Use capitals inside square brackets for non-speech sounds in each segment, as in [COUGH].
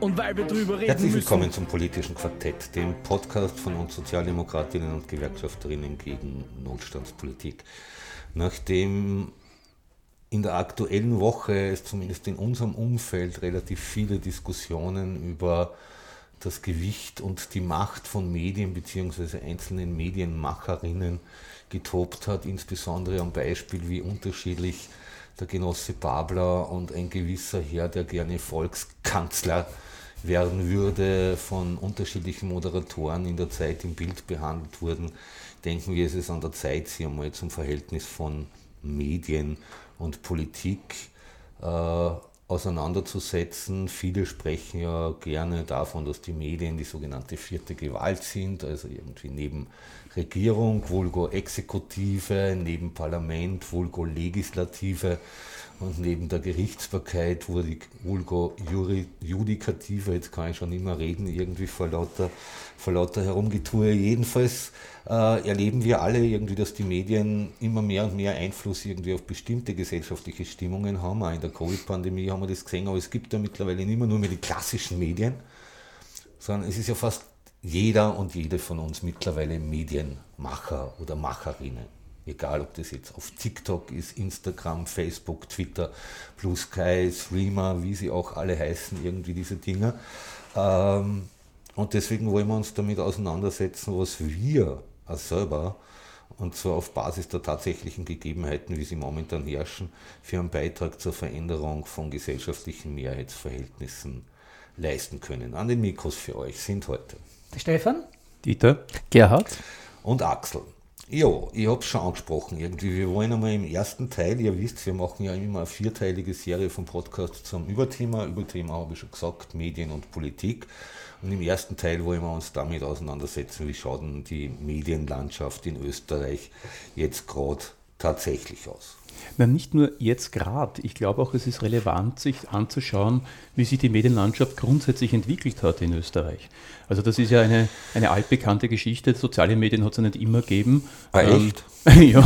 und weil wir drüber reden Herzlich willkommen zum politischen Quartett, dem Podcast von uns Sozialdemokratinnen und Gewerkschafterinnen gegen Notstandspolitik. Nachdem in der aktuellen Woche es zumindest in unserem Umfeld relativ viele Diskussionen über das Gewicht und die Macht von Medien bzw. einzelnen Medienmacherinnen getobt hat, insbesondere am Beispiel, wie unterschiedlich der Genosse Babler und ein gewisser Herr, der gerne Volkskanzler werden würde, von unterschiedlichen Moderatoren in der Zeit im Bild behandelt wurden, denken wir, es ist an der Zeit, sich einmal zum Verhältnis von Medien und Politik äh, auseinanderzusetzen. Viele sprechen ja gerne davon, dass die Medien die sogenannte vierte Gewalt sind, also irgendwie neben Regierung, vulgo Exekutive, neben Parlament, vulgo Legislative und neben der Gerichtsbarkeit, vulgo Judikative, jetzt kann ich schon immer reden, irgendwie vor lauter, vor lauter Herumgetue. Jedenfalls äh, erleben wir alle irgendwie, dass die Medien immer mehr und mehr Einfluss irgendwie auf bestimmte gesellschaftliche Stimmungen haben. Auch in der Covid-Pandemie haben wir das gesehen, aber es gibt ja mittlerweile nicht mehr nur mehr die klassischen Medien, sondern es ist ja fast jeder und jede von uns mittlerweile Medienmacher oder Macherinnen. Egal, ob das jetzt auf TikTok ist, Instagram, Facebook, Twitter, Blue Sky, Streamer, wie sie auch alle heißen, irgendwie diese Dinge. Ähm, und deswegen wollen wir uns damit auseinandersetzen, was wir als selber, und zwar auf Basis der tatsächlichen Gegebenheiten, wie sie momentan herrschen, für einen Beitrag zur Veränderung von gesellschaftlichen Mehrheitsverhältnissen leisten können. An den Mikros für euch sind heute Stefan, Dieter, Gerhard und Axel. Ja, ich habe es schon angesprochen irgendwie. Wir wollen einmal im ersten Teil, ihr wisst, wir machen ja immer eine vierteilige Serie vom Podcast zum Überthema. Überthema habe ich schon gesagt, Medien und Politik. Und im ersten Teil wollen wir uns damit auseinandersetzen, wie schaut denn die Medienlandschaft in Österreich jetzt gerade tatsächlich aus. Na, nicht nur jetzt gerade. Ich glaube auch, es ist relevant, sich anzuschauen, wie sich die Medienlandschaft grundsätzlich entwickelt hat in Österreich. Also das ist ja eine, eine altbekannte Geschichte. Soziale Medien hat es ja nicht immer gegeben. Ah, echt? [LAUGHS] ja,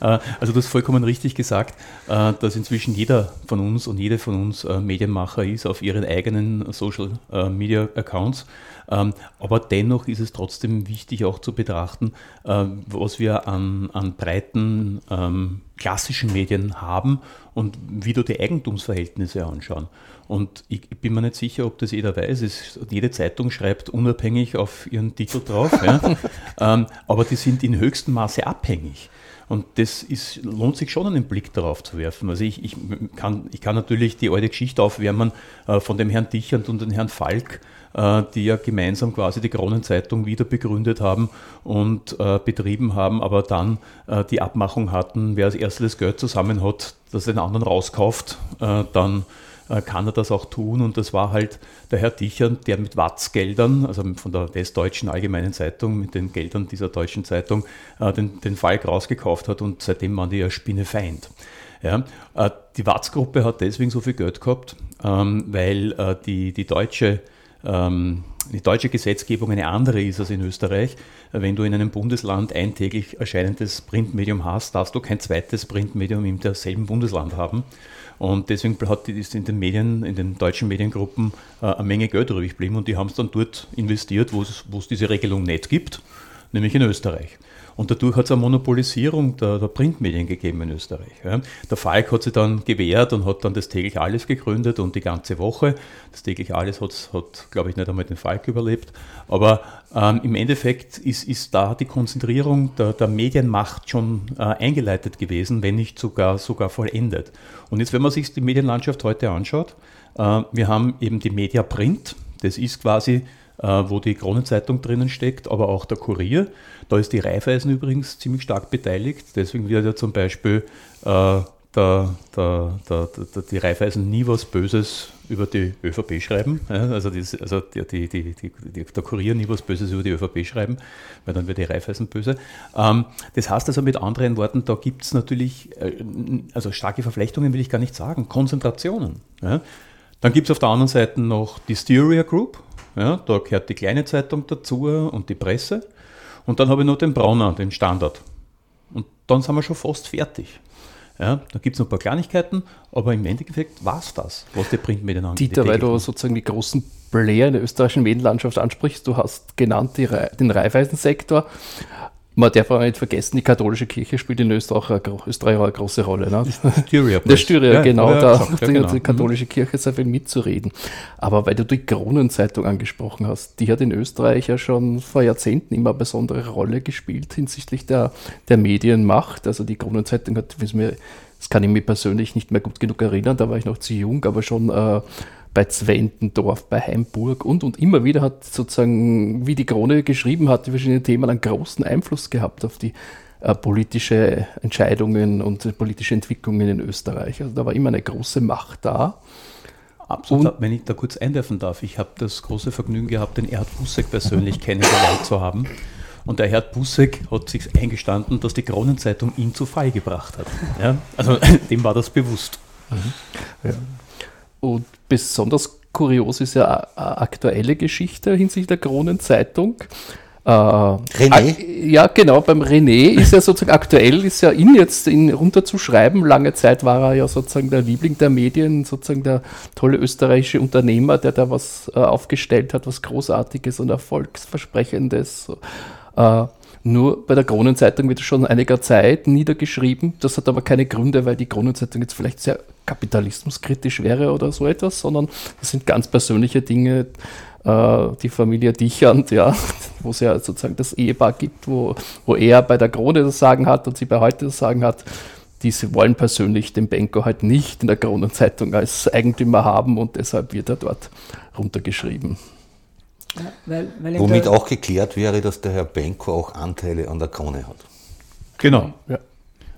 äh, also du hast vollkommen richtig gesagt, äh, dass inzwischen jeder von uns und jede von uns äh, Medienmacher ist auf ihren eigenen Social Media Accounts. Ähm, aber dennoch ist es trotzdem wichtig auch zu betrachten, was wir an, an breiten ähm, klassischen Medien haben und wie du die Eigentumsverhältnisse anschauen. Und ich, bin mir nicht sicher, ob das jeder weiß. Es, jede Zeitung schreibt unabhängig auf ihren Titel drauf, ja. [LAUGHS] ähm, aber die sind in höchstem Maße abhängig. Und das ist, lohnt sich schon einen Blick darauf zu werfen. Also ich, ich, kann, ich kann natürlich die alte Geschichte aufwärmen äh, von dem Herrn Dichand und dem Herrn Falk, äh, die ja gemeinsam quasi die Kronenzeitung wieder begründet haben und äh, betrieben haben, aber dann äh, die Abmachung hatten, wer als erstes Geld zusammen hat, das den anderen rauskauft, äh, dann kann er das auch tun. Und das war halt der Herr Dichern, der mit Watz-Geldern, also von der Westdeutschen Allgemeinen Zeitung, mit den Geldern dieser deutschen Zeitung, äh, den, den Falk rausgekauft hat und seitdem waren die ja Spinnefeind. Ja, äh, die Watz-Gruppe hat deswegen so viel Geld gehabt, ähm, weil die, die deutsche ähm, die deutsche Gesetzgebung eine andere ist als in Österreich. Wenn du in einem Bundesland ein täglich erscheinendes Printmedium hast, darfst du kein zweites Printmedium im derselben Bundesland haben. Und deswegen hat ist in den Medien, in den deutschen Mediengruppen äh, eine Menge Geld übrig geblieben und die haben es dann dort investiert, wo es diese Regelung nicht gibt, nämlich in Österreich. Und dadurch hat es eine Monopolisierung der, der, Printmedien gegeben in Österreich. Ja. Der Falk hat sich dann gewehrt und hat dann das täglich Alles gegründet und die ganze Woche. Das täglich Alles hat, hat glaube ich, nicht einmal den Falk überlebt. Aber ähm, im Endeffekt ist, ist da die Konzentrierung der, der Medienmacht schon äh, eingeleitet gewesen, wenn nicht sogar, sogar vollendet. Und jetzt, wenn man sich die Medienlandschaft heute anschaut, äh, wir haben eben die Media Print. Das ist quasi wo die Kronenzeitung drinnen steckt, aber auch der Kurier. Da ist die Raiffeisen übrigens ziemlich stark beteiligt. Deswegen wird ja zum Beispiel äh, der, der, der, die Raiffeisen nie was Böses über die ÖVP schreiben. Ja, also, also die, die, die, die, der Kurier nie was Böses über die ÖVP schreiben, weil dann wird die Raiffeisen böse. Ähm, das heißt also mit anderen Worten, da gibt es natürlich, äh, also starke Verflechtungen will ich gar nicht sagen, Konzentrationen. Ja. Dann gibt es auf der anderen Seite noch die Styria Group, ja, da gehört die kleine Zeitung dazu und die Presse. Und dann habe ich noch den Brauner, den Standard. Und dann sind wir schon fast fertig. Ja, da gibt es noch ein paar Kleinigkeiten, aber im Endeffekt war es das, was die Printmedien angeht. Dieter, weil du sozusagen die großen Player in der österreichischen Medienlandschaft ansprichst, du hast genannt die, den Reifeisensektor. Man darf auch nicht vergessen, die katholische Kirche spielt in Österreich, eine, Österreich eine große Rolle. Ne? Styria. [LAUGHS] Der Styria, ja, genau. Ja, da hat ja, genau. die katholische Kirche sehr viel mitzureden. Aber weil du die Kronenzeitung angesprochen hast, die hat in Österreich ja schon vor Jahrzehnten immer eine besondere Rolle gespielt hinsichtlich der, der Medienmacht. Also die Kronenzeitung hat, das kann ich mir persönlich nicht mehr gut genug erinnern, da war ich noch zu jung, aber schon äh, bei Zwentendorf, bei Heimburg und, und immer wieder hat sozusagen, wie die Krone geschrieben hat, die verschiedenen Themen einen großen Einfluss gehabt auf die äh, politische Entscheidungen und äh, politische Entwicklungen in Österreich. Also da war immer eine große Macht da. Absolut. Und, wenn ich da kurz einwerfen darf, ich habe das große Vergnügen gehabt, den Erd Busseck persönlich [LAUGHS] kennengelernt zu haben. Und der Herr Busseck hat sich eingestanden, dass die Kronenzeitung ihn zu Fall gebracht hat. Ja? Also [LAUGHS] dem war das bewusst. Mhm. Ja. Und besonders kurios ist ja eine aktuelle Geschichte hinsichtlich der Kronenzeitung. Äh, René? Ja, genau, beim René ist ja sozusagen aktuell, ist ja ihn jetzt in, runterzuschreiben. Lange Zeit war er ja sozusagen der Liebling der Medien, sozusagen der tolle österreichische Unternehmer, der da was äh, aufgestellt hat, was Großartiges und Erfolgsversprechendes. Äh, nur bei der Kronenzeitung wird schon einiger Zeit niedergeschrieben. Das hat aber keine Gründe, weil die Kronenzeitung jetzt vielleicht sehr kapitalismuskritisch wäre oder so etwas, sondern das sind ganz persönliche Dinge. Äh, die Familie Dichand, ja, [LAUGHS] wo es ja sozusagen das Ehepaar gibt, wo, wo er bei der Krone das Sagen hat und sie bei heute das Sagen hat. Diese wollen persönlich den Benko halt nicht in der Kronenzeitung als Eigentümer haben und deshalb wird er dort runtergeschrieben. Ja, weil, weil Womit auch geklärt wäre, dass der Herr Benko auch Anteile an der Krone hat. Genau. Ja.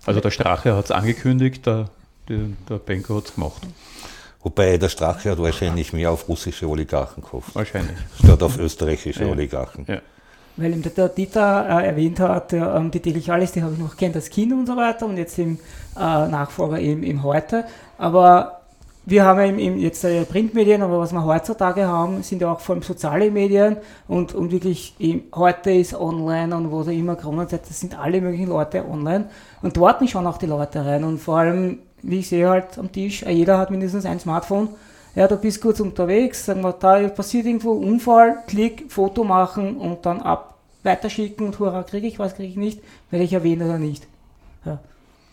Also der Strache hat es angekündigt, der, der, Benko hat es gemacht. Wobei der Strache hat wahrscheinlich mehr auf russische Oligarchen gehofft. Wahrscheinlich. Statt auf österreichische ja. Oligarchen. Ja. Weil ihm der Dieter äh, erwähnt hat, äh, die täglich alles, die habe ich noch kennt als Kind und so weiter und jetzt im äh, Nachfolger im, im Heute. Aber wir haben ja jetzt Printmedien, aber was wir heutzutage haben, sind ja auch vor allem soziale Medien und, und wirklich im, heute ist online und wo da immer Kronenzeit, das sind alle möglichen Leute online und dort schauen auch die Leute rein und vor allem, wie ich sehe halt am Tisch, äh, jeder hat mindestens ein Smartphone. Ja, du bist kurz unterwegs, sagen wir, da passiert irgendwo Unfall, Klick, Foto machen und dann ab, weiterschicken und hurra, kriege ich was, kriege ich nicht, werde ich erwähnen oder nicht. Ja,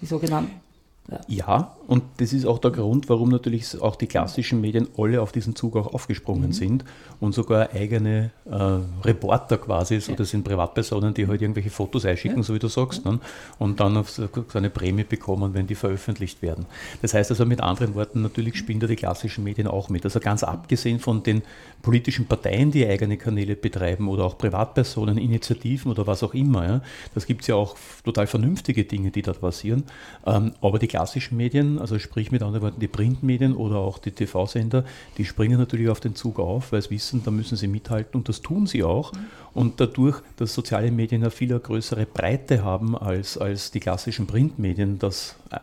die sogenannten ja. ja, und das ist auch der Grund, warum natürlich auch die klassischen Medien alle auf diesen Zug auch aufgesprungen mhm. sind und sogar eigene äh, Reporter quasi, so ja. das sind Privatpersonen, die halt irgendwelche Fotos einschicken, ja. so wie du sagst, ne? und dann auf so eine Prämie bekommen, wenn die veröffentlicht werden. Das heißt also mit anderen Worten, natürlich spielen da die klassischen Medien auch mit. Also ganz abgesehen von den politischen Parteien, die eigene Kanäle betreiben oder auch Privatpersonen, Initiativen oder was auch immer. Ja? Das gibt es ja auch total vernünftige Dinge, die dort passieren. Ähm, aber die klassischen Medien, also sprich mit anderen Worten die Printmedien oder auch die TV-Sender, die springen natürlich auf den Zug auf, weil sie wissen, da müssen sie mithalten und das tun sie auch. Und dadurch, dass soziale Medien eine viel größere Breite haben als, als die klassischen Printmedien, das äh,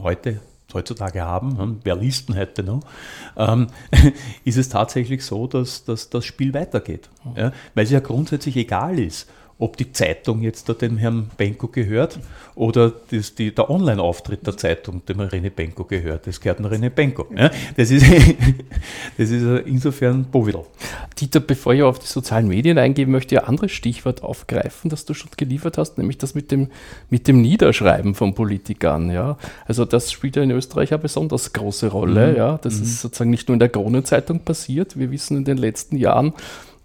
heute heutzutage haben, hm, wer liest denn heute noch, ähm, [LAUGHS] ist es tatsächlich so, dass, dass das Spiel weitergeht. Ja? Weil es ja grundsätzlich egal ist, ob die Zeitung jetzt dem Herrn Benko gehört oder das, die, der Online-Auftritt der Zeitung dem René Benko gehört. Das gehört dem René Benko. Ja, das, ist, [LAUGHS] das ist insofern Bovidel. Dieter, bevor ich auf die sozialen Medien eingehe, möchte ich ein anderes Stichwort aufgreifen, das du schon geliefert hast, nämlich das mit dem, mit dem Niederschreiben von Politikern. Ja? Also das spielt ja in Österreich eine besonders große Rolle. Mhm. Ja? Das mhm. ist sozusagen nicht nur in der Kronenzeitung passiert. Wir wissen in den letzten Jahren,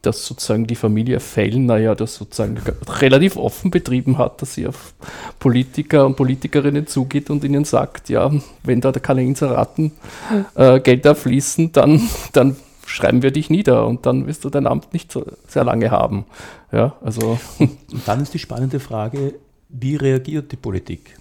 dass sozusagen die Familie Fellner ja das sozusagen relativ offen betrieben hat, dass sie auf Politiker und Politikerinnen zugeht und ihnen sagt, ja, wenn da keine Inseraten äh, Gelder fließen, dann, dann schreiben wir dich nieder und dann wirst du dein Amt nicht so sehr lange haben. Ja, also. Und dann ist die spannende Frage, wie reagiert die Politik?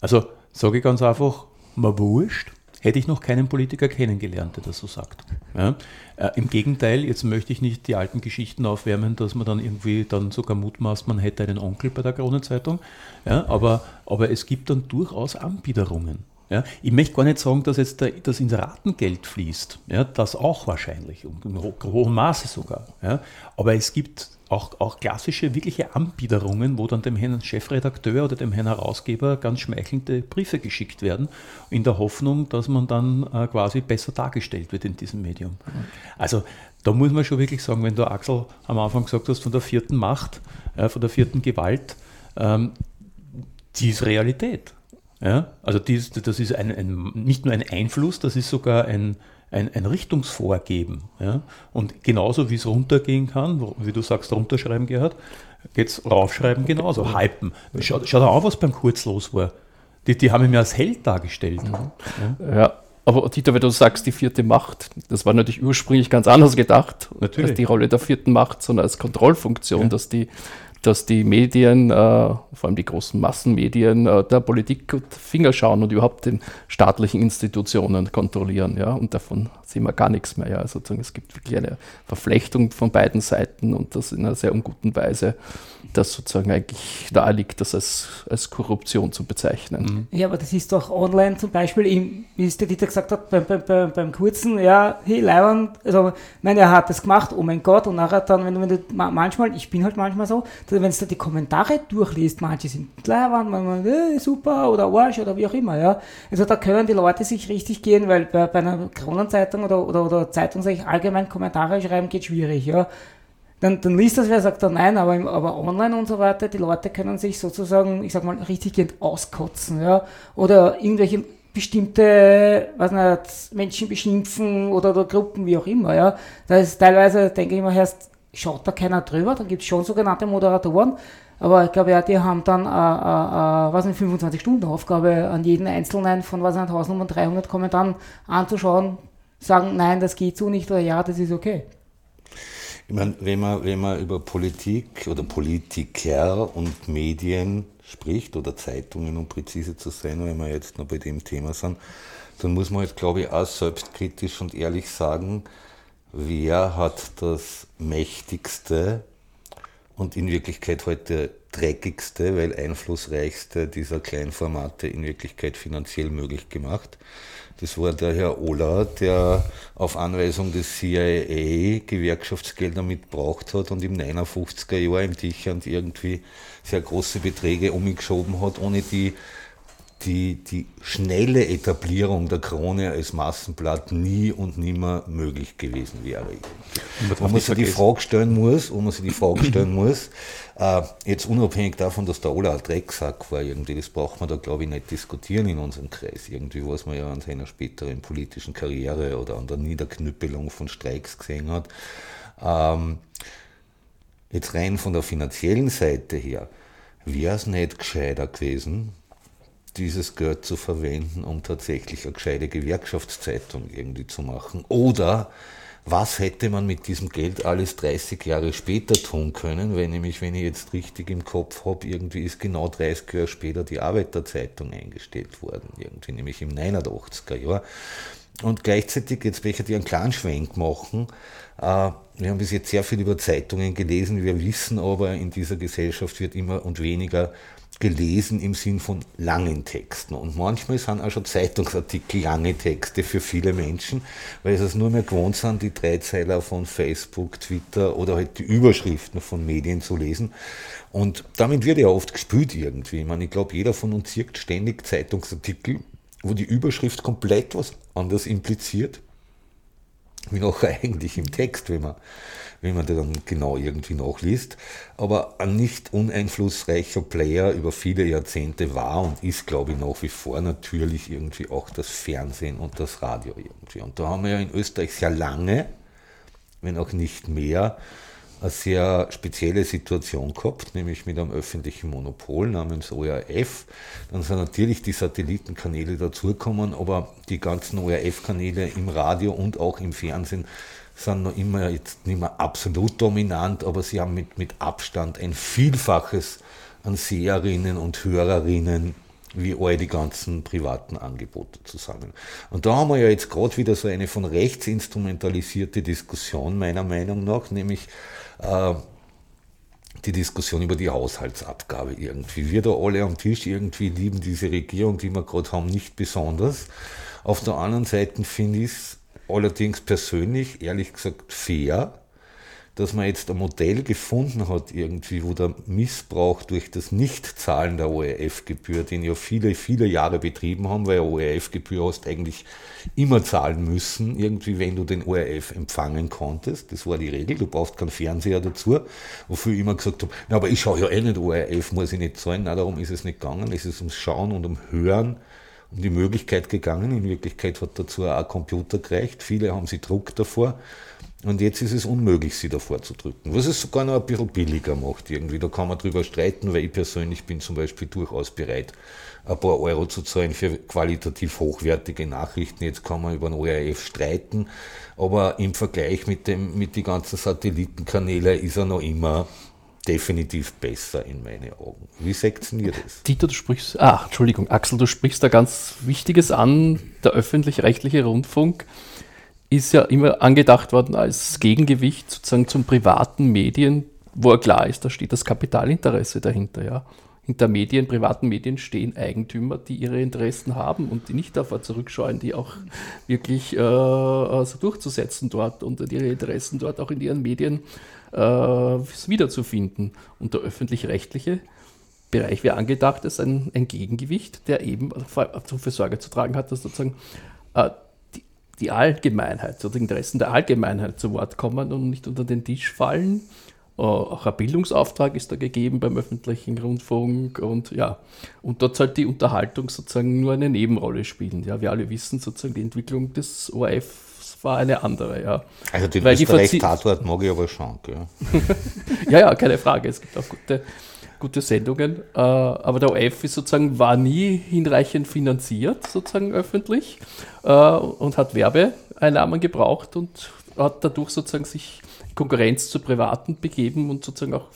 Also sage ich ganz einfach, mal wurscht, hätte ich noch keinen Politiker kennengelernt, der das so sagt. Ja? Äh, Im Gegenteil, jetzt möchte ich nicht die alten Geschichten aufwärmen, dass man dann irgendwie dann sogar mutmaßt, man hätte einen Onkel bei der Kronenzeitung. Ja? Aber, aber es gibt dann durchaus Anbiederungen. Ja, ich möchte gar nicht sagen, dass jetzt das Inseratengeld fließt. Ja, das auch wahrscheinlich, und im hohen Maße sogar. Ja, aber es gibt auch, auch klassische, wirkliche Anbiederungen, wo dann dem Herrn Chefredakteur oder dem Herrn Herausgeber ganz schmeichelnde Briefe geschickt werden, in der Hoffnung, dass man dann äh, quasi besser dargestellt wird in diesem Medium. Also da muss man schon wirklich sagen, wenn du Axel am Anfang gesagt hast, von der vierten Macht, äh, von der vierten Gewalt, ähm, die ist Realität. Ja? Also dies, das ist ein, ein, nicht nur ein Einfluss, das ist sogar ein, ein, ein Richtungsvorgeben. Ja? Und genauso wie es runtergehen kann, wie du sagst, runterschreiben gehört, geht es raufschreiben genauso, hypen. Schau, schau da an, was beim Kurz los war. Die, die haben ihn mir als Held dargestellt. Mhm. Ja. ja. Aber Dieter, wenn du sagst, die vierte Macht, das war natürlich ursprünglich ganz anders gedacht, natürlich. als die Rolle der vierten Macht, sondern als Kontrollfunktion, ja. dass die dass die Medien, äh, vor allem die großen Massenmedien, äh, der Politik Finger schauen und überhaupt den staatlichen Institutionen kontrollieren. Ja? Und davon sehen wir gar nichts mehr. Ja? Also es gibt wirklich eine Verflechtung von beiden Seiten und das in einer sehr unguten Weise das sozusagen eigentlich nahe liegt, das als, als Korruption zu bezeichnen. Mhm. Ja, aber das ist doch online zum Beispiel, im, wie es der Dieter gesagt hat, beim, beim, beim, beim kurzen, ja, hey, Leiband, also, meine, er hat das gemacht, oh mein Gott, und nachher dann, wenn du, wenn du manchmal, ich bin halt manchmal so, wenn du die Kommentare durchliest, manche sind Leiband, manchmal, hey, super, oder Arsch, oder wie auch immer, ja. Also da können die Leute sich richtig gehen, weil bei, bei einer Kronenzeitung oder, oder, oder Zeitung, sage ich, allgemein Kommentare schreiben geht schwierig, ja dann, dann liest das wer, sagt dann nein, aber, aber online und so weiter, die Leute können sich sozusagen, ich sag mal, richtig auskotzen, ja, oder irgendwelche bestimmte, was nicht, Menschen beschimpfen oder, oder Gruppen, wie auch immer, ja. Da ist teilweise, denke ich mal, erst schaut da keiner drüber, dann gibt es schon sogenannte Moderatoren, aber ich glaube, ja, die haben dann, äh, äh, äh was eine 25-Stunden-Aufgabe an jeden Einzelnen von, was nicht, 1300 Kommentaren anzuschauen, sagen, nein, das geht so nicht oder ja, das ist okay. Ich meine, wenn man, wenn man über Politik oder Politiker und Medien spricht oder Zeitungen, um präzise zu sein, wenn wir jetzt noch bei dem Thema sind, dann muss man jetzt, glaube ich, auch selbstkritisch und ehrlich sagen, wer hat das mächtigste und in Wirklichkeit heute dreckigste, weil einflussreichste dieser Kleinformate in Wirklichkeit finanziell möglich gemacht. Das war der Herr Ola, der auf Anweisung des CIA Gewerkschaftsgelder mitgebraucht hat und im 59er Jahr im Tichand irgendwie sehr große Beträge umgeschoben hat, ohne die die, die schnelle Etablierung der Krone als Massenblatt nie und nimmer möglich gewesen wäre. Wo man sich die Frage stellen muss, wo man sich die Frage stellen [LAUGHS] muss, äh, jetzt unabhängig davon, dass der Ola ein Drecksack war, irgendwie, das braucht man da glaube ich nicht diskutieren in unserem Kreis. Irgendwie, was man ja an seiner späteren politischen Karriere oder an der Niederknüppelung von Streiks gesehen hat. Ähm, jetzt rein von der finanziellen Seite her, wäre es nicht gescheiter gewesen, dieses Geld zu verwenden, um tatsächlich eine gescheite Gewerkschaftszeitung irgendwie zu machen? Oder was hätte man mit diesem Geld alles 30 Jahre später tun können, wenn nämlich, wenn ich jetzt richtig im Kopf habe, irgendwie ist genau 30 Jahre später die Arbeiterzeitung eingestellt worden, irgendwie nämlich im 89er Jahr. Und gleichzeitig, jetzt möchte ich einen kleinen Schwenk machen, äh, wir haben bis jetzt sehr viel über Zeitungen gelesen, wir wissen aber, in dieser Gesellschaft wird immer und weniger gelesen im Sinn von langen Texten. Und manchmal sind auch schon Zeitungsartikel lange Texte für viele Menschen, weil sie es nur mehr gewohnt sind, die Dreizeiler von Facebook, Twitter oder halt die Überschriften von Medien zu lesen. Und damit wird ja oft gespült irgendwie. Ich meine, ich glaube, jeder von uns zirkt ständig Zeitungsartikel, wo die Überschrift komplett was anderes impliziert, wie [LAUGHS] noch eigentlich im Text, wenn man wenn man dann genau irgendwie nachliest. Aber ein nicht uneinflussreicher Player über viele Jahrzehnte war und ist, glaube ich, nach wie vor natürlich irgendwie auch das Fernsehen und das Radio irgendwie. Und da haben wir ja in Österreich sehr lange, wenn auch nicht mehr, eine sehr spezielle Situation gehabt, nämlich mit einem öffentlichen Monopol namens ORF. Dann sind natürlich die Satellitenkanäle dazugekommen, aber die ganzen ORF-Kanäle im Radio und auch im Fernsehen sind noch immer jetzt nicht mehr absolut dominant, aber sie haben mit, mit Abstand ein Vielfaches an Seherinnen und Hörerinnen wie all die ganzen privaten Angebote zusammen. Und da haben wir ja jetzt gerade wieder so eine von rechts instrumentalisierte Diskussion, meiner Meinung nach, nämlich äh, die Diskussion über die Haushaltsabgabe irgendwie. Wir da alle am Tisch irgendwie lieben diese Regierung, die wir gerade haben, nicht besonders. Auf der anderen Seite finde ich es allerdings persönlich, ehrlich gesagt, fair, dass man jetzt ein Modell gefunden hat, irgendwie, wo der Missbrauch durch das Nichtzahlen der ORF-Gebühr, den ja viele, viele Jahre betrieben haben, weil ORF-Gebühr hast eigentlich immer zahlen müssen, irgendwie, wenn du den ORF empfangen konntest. Das war die Regel, du brauchst keinen Fernseher dazu, wofür ich immer gesagt habe, na, aber ich schaue ja eh nicht ORF, muss ich nicht zahlen. Na, darum ist es nicht gegangen, es ist ums Schauen und um Hören um die Möglichkeit gegangen. In Wirklichkeit hat dazu auch ein Computer gereicht. Viele haben sie Druck davor. Und jetzt ist es unmöglich, sie davor zu drücken. Was es sogar noch ein bisschen billiger macht irgendwie. Da kann man drüber streiten, weil ich persönlich bin zum Beispiel durchaus bereit, ein paar Euro zu zahlen für qualitativ hochwertige Nachrichten. Jetzt kann man über den ORF streiten, aber im Vergleich mit dem, mit den ganzen Satellitenkanälen ist er noch immer definitiv besser in meinen Augen. Wie seht ihr das? Dieter, du sprichst, ah, Entschuldigung, Axel, du sprichst da ganz Wichtiges an. Der öffentlich-rechtliche Rundfunk ist ja immer angedacht worden als Gegengewicht sozusagen zum privaten Medien, wo er klar ist, da steht das Kapitalinteresse dahinter, ja. Hinter Medien, privaten Medien stehen Eigentümer, die ihre Interessen haben und die nicht davor zurückscheuen, die auch wirklich äh, also durchzusetzen dort und ihre Interessen dort auch in ihren Medien äh, wiederzufinden. Und der öffentlich-rechtliche Bereich wäre angedacht ist ein, ein, Gegengewicht, der eben dafür Sorge zu tragen hat, dass sozusagen äh, die, Allgemeinheit, so die Interessen der Allgemeinheit zu Wort kommen und nicht unter den Tisch fallen. Uh, auch ein Bildungsauftrag ist da gegeben beim öffentlichen Rundfunk und ja, und dort soll die Unterhaltung sozusagen nur eine Nebenrolle spielen. Ja, wir alle wissen sozusagen die Entwicklung des ORF war eine andere, ja. Also den Österreich-Tatort mag ich aber schon, gell? [LAUGHS] ja, ja, keine Frage. Es gibt auch gute, gute Sendungen. Äh, aber der OF ist sozusagen, war nie hinreichend finanziert, sozusagen öffentlich, äh, und hat Werbeeinnahmen gebraucht und hat dadurch sozusagen sich Konkurrenz zu Privaten begeben und sozusagen auch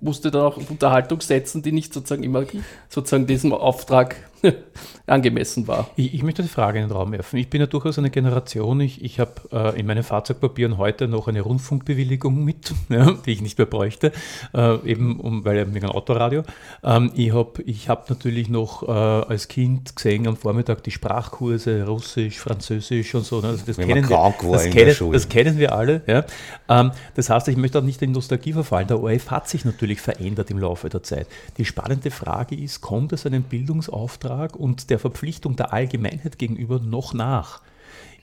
musste dann auch Unterhaltung setzen, die nicht sozusagen immer sozusagen diesem Auftrag [LAUGHS] angemessen war. Ich, ich, möchte die Frage in den Raum werfen. Ich bin ja durchaus eine Generation, ich, ich habe äh, in meinen Fahrzeugpapieren heute noch eine Rundfunkbewilligung mit, [LAUGHS] ja, die ich nicht mehr bräuchte, äh, eben um, weil wegen ein Autoradio. Ähm, ich habe ich hab natürlich noch äh, als Kind gesehen am Vormittag die Sprachkurse, Russisch, Französisch und so. Ne? Also das, kennen wir, das, kennen, das kennen wir alle. Ja? Ähm, das heißt, ich möchte auch nicht in Nostalgie verfallen. Der ORF hat sich natürlich verändert im Laufe der Zeit. Die spannende Frage ist, kommt es einem Bildungsauftrag und der Verpflichtung der Allgemeinheit gegenüber noch nach.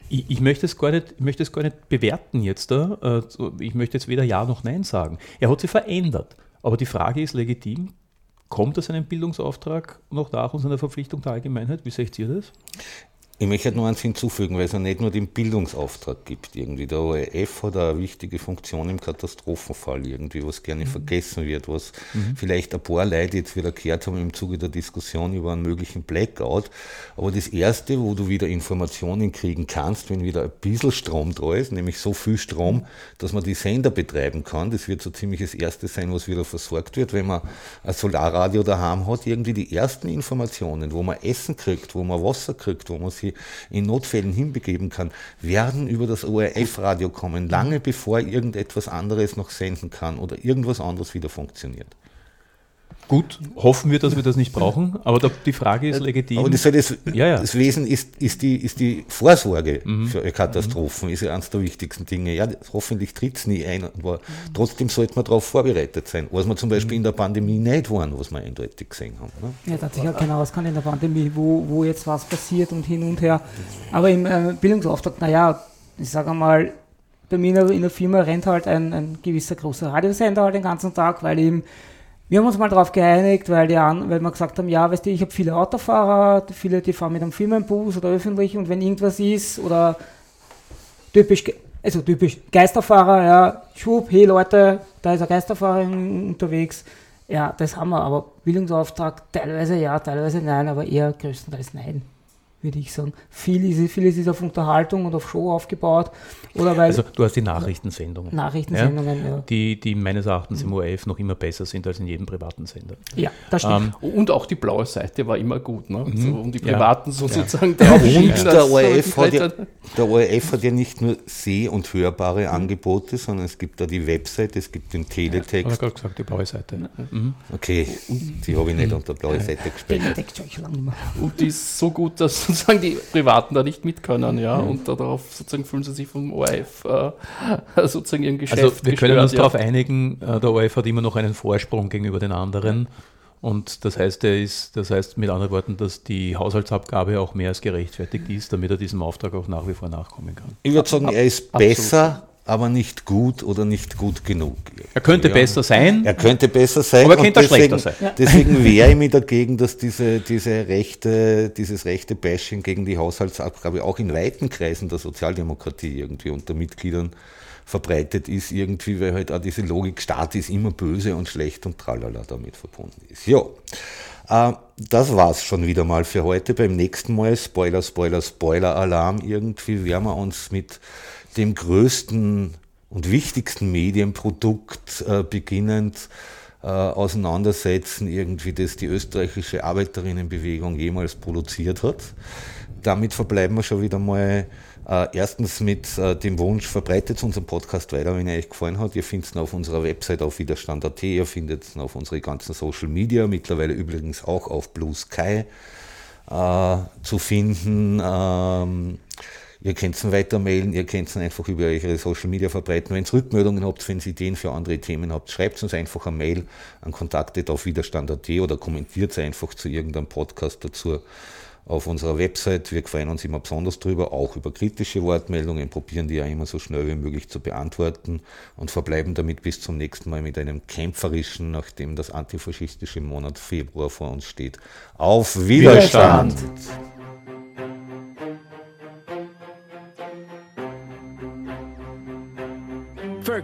Ich, ich, möchte es gar nicht, ich möchte es gar nicht bewerten jetzt. Äh, ich möchte jetzt weder Ja noch Nein sagen. Er hat sich verändert. Aber die Frage ist legitim, kommt es einem Bildungsauftrag noch nach und seiner Verpflichtung der Allgemeinheit? Wie seht ihr das? Ich möchte halt nur eins hinzufügen, weil es ja nicht nur den Bildungsauftrag gibt. Irgendwie. Der ORF hat eine wichtige Funktion im Katastrophenfall, irgendwie, was gerne mhm. vergessen wird, was mhm. vielleicht ein paar Leute jetzt wieder gehört haben im Zuge der Diskussion über einen möglichen Blackout. Aber das Erste, wo du wieder Informationen kriegen kannst, wenn wieder ein bisschen Strom da ist, nämlich so viel Strom, dass man die Sender betreiben kann, das wird so ziemlich das Erste sein, was wieder versorgt wird, wenn man ein Solarradio daheim hat, irgendwie die ersten Informationen, wo man Essen kriegt, wo man Wasser kriegt, wo man sich in Notfällen hinbegeben kann, werden über das ORF-Radio kommen, lange bevor irgendetwas anderes noch senden kann oder irgendwas anderes wieder funktioniert. Gut, hoffen wir, dass wir das nicht brauchen, aber da, die Frage ist legitim. Aber das, das, ja, ja. das Wesen ist, ist, die, ist die Vorsorge mhm. für Katastrophen, mhm. ist ja eines der wichtigsten Dinge. Ja, hoffentlich tritt es nie ein, aber trotzdem sollte man darauf vorbereitet sein, was wir zum Beispiel in der Pandemie nicht waren, was wir eindeutig gesehen haben. Ne? Ja, da hat sich ja genau auskannt in der Pandemie, wo, wo jetzt was passiert und hin und her. Aber im äh, Bildungsauftrag, naja, ich sage mal, bei mir in der Firma rennt halt ein, ein gewisser großer Radiosender halt den ganzen Tag, weil eben wir haben uns mal darauf geeinigt, weil, die an, weil wir gesagt haben, ja, weißt du, ich habe viele Autofahrer, viele, die fahren mit einem Firmenbus oder öffentlich und wenn irgendwas ist oder typisch, also typisch Geisterfahrer, ja, schub, hey Leute, da ist ein Geisterfahrer unterwegs. Ja, das haben wir, aber Bildungsauftrag teilweise ja, teilweise nein, aber eher größtenteils nein. Würde ich sagen. Viel ist, vieles ist auf Unterhaltung und auf Show aufgebaut. Oder weil also du hast die Nachrichtensendungen. Nachrichtensendungen, ja, ja. Die, die meines Erachtens im ORF noch immer besser sind als in jedem privaten Sender. Ja, das stimmt. Ähm, und auch die blaue Seite war immer gut, ne? Mhm. So, um die privaten so ja. sozusagen ja. Und der ORF, hat ja, der ORF hat ja nicht nur seh- und hörbare mhm. Angebote, sondern es gibt da die Website, es gibt den Teletext. Ja, ich gerade gesagt, die blaue Seite. Mhm. Okay, die habe ich nicht unter blaue Seite gespielt. Und die ist so gut, dass sozusagen die Privaten da nicht mit können, ja, mhm. und darauf sozusagen fühlen sie sich vom ORF äh, [LAUGHS] sozusagen ihren Geschäft Also wir können uns ja. darauf einigen, äh, der ORF hat immer noch einen Vorsprung gegenüber den anderen. Und das heißt, er ist, das heißt mit anderen Worten, dass die Haushaltsabgabe auch mehr als gerechtfertigt ist, damit er diesem Auftrag auch nach wie vor nachkommen kann. Ich würde sagen, er ist besser aber nicht gut oder nicht gut genug. Er könnte ja. besser sein. Er könnte besser sein. Aber er könnte deswegen, schlechter sein. Deswegen wehre ich mich dagegen, dass diese, diese rechte, dieses rechte Bashing gegen die Haushaltsabgabe auch in weiten Kreisen der Sozialdemokratie irgendwie unter Mitgliedern verbreitet ist, irgendwie, weil halt auch diese Logik, Staat ist immer böse und schlecht und tralala damit verbunden ist. Ja, äh, das war's schon wieder mal für heute. Beim nächsten Mal, Spoiler, Spoiler, Spoiler-Alarm, irgendwie werden wir uns mit dem größten und wichtigsten Medienprodukt äh, beginnend äh, auseinandersetzen, irgendwie das die österreichische Arbeiterinnenbewegung jemals produziert hat. Damit verbleiben wir schon wieder mal äh, erstens mit äh, dem Wunsch, verbreitet unseren Podcast weiter, wenn er euch gefallen hat. Ihr findet ihn auf unserer Website auf widerstand.at, ihr findet ihn auf unsere ganzen Social Media, mittlerweile übrigens auch auf Blue Sky äh, zu finden. Ähm, Ihr könnt ihn weitermailen, ihr könnt ihn einfach über eure Social Media verbreiten. Wenn ihr Rückmeldungen habt, wenn ihr Ideen für andere Themen habt, schreibt uns einfach eine Mail an kontaktet auf widerstand.at oder kommentiert einfach zu irgendeinem Podcast dazu auf unserer Website. Wir freuen uns immer besonders drüber, auch über kritische Wortmeldungen, probieren die ja immer so schnell wie möglich zu beantworten und verbleiben damit bis zum nächsten Mal mit einem kämpferischen, nachdem das antifaschistische Monat Februar vor uns steht. Auf Widerstand! Widerstand.